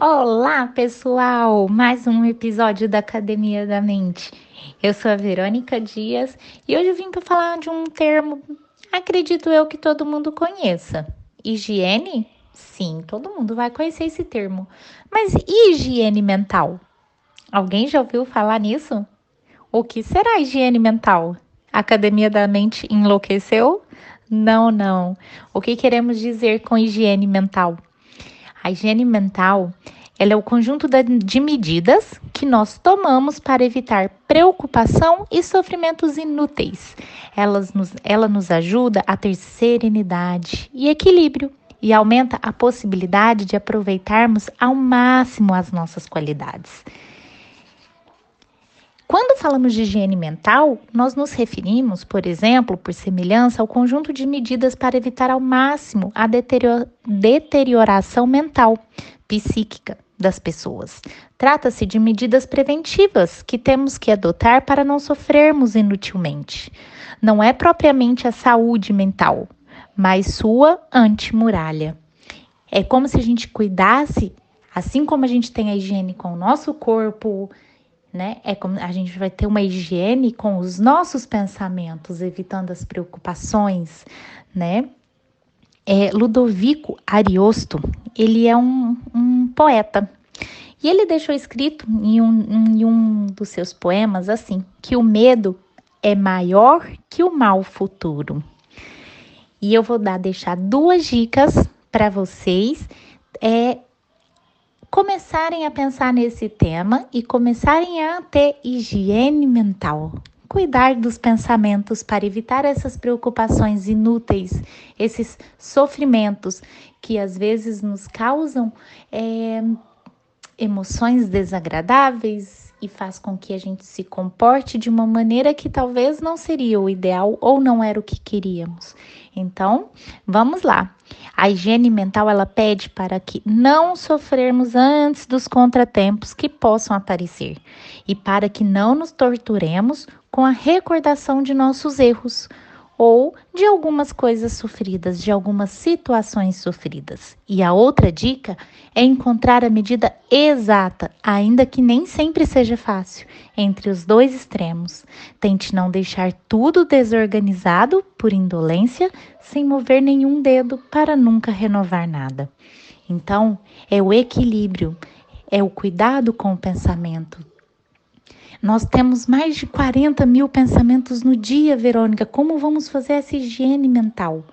Olá, pessoal! Mais um episódio da Academia da Mente. Eu sou a Verônica Dias e hoje vim para falar de um termo, acredito eu que todo mundo conheça. Higiene? Sim, todo mundo vai conhecer esse termo. Mas e higiene mental? Alguém já ouviu falar nisso? O que será higiene mental? A Academia da Mente enlouqueceu? Não, não. O que queremos dizer com higiene mental? A higiene mental ela é o conjunto de medidas que nós tomamos para evitar preocupação e sofrimentos inúteis. Elas nos, ela nos ajuda a ter serenidade e equilíbrio e aumenta a possibilidade de aproveitarmos ao máximo as nossas qualidades. Quando falamos de higiene mental, nós nos referimos, por exemplo, por semelhança, ao conjunto de medidas para evitar ao máximo a deterioração mental, psíquica das pessoas. Trata-se de medidas preventivas que temos que adotar para não sofrermos inutilmente. Não é propriamente a saúde mental, mas sua antimuralha. É como se a gente cuidasse, assim como a gente tem a higiene com o nosso corpo, né? É como a gente vai ter uma higiene com os nossos pensamentos, evitando as preocupações, né? É, Ludovico Ariosto, ele é um, um poeta e ele deixou escrito em um, em um dos seus poemas assim que o medo é maior que o mal futuro. E eu vou dar deixar duas dicas para vocês é, começarem a pensar nesse tema e começarem a ter higiene mental. Cuidar dos pensamentos para evitar essas preocupações inúteis, esses sofrimentos que às vezes nos causam é, emoções desagradáveis e faz com que a gente se comporte de uma maneira que talvez não seria o ideal ou não era o que queríamos. Então, vamos lá. A higiene mental ela pede para que não sofrermos antes dos contratempos que possam aparecer. E para que não nos torturemos com a recordação de nossos erros ou de algumas coisas sofridas, de algumas situações sofridas. E a outra dica é encontrar a medida exata, ainda que nem sempre seja fácil, entre os dois extremos. Tente não deixar tudo desorganizado por indolência, sem mover nenhum dedo para nunca renovar nada. Então, é o equilíbrio, é o cuidado com o pensamento, nós temos mais de 40 mil pensamentos no dia, Verônica. Como vamos fazer essa higiene mental?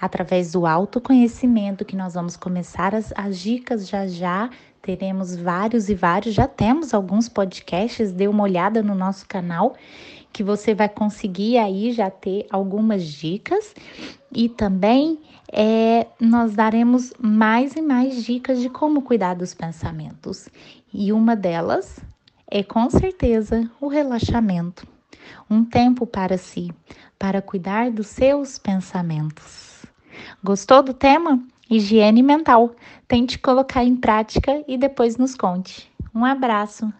Através do autoconhecimento, que nós vamos começar as, as dicas já já. Teremos vários e vários, já temos alguns podcasts, dê uma olhada no nosso canal, que você vai conseguir aí já ter algumas dicas. E também é, nós daremos mais e mais dicas de como cuidar dos pensamentos. E uma delas é com certeza o relaxamento, um tempo para si, para cuidar dos seus pensamentos. Gostou do tema? Higiene mental. Tente colocar em prática e depois nos conte. Um abraço.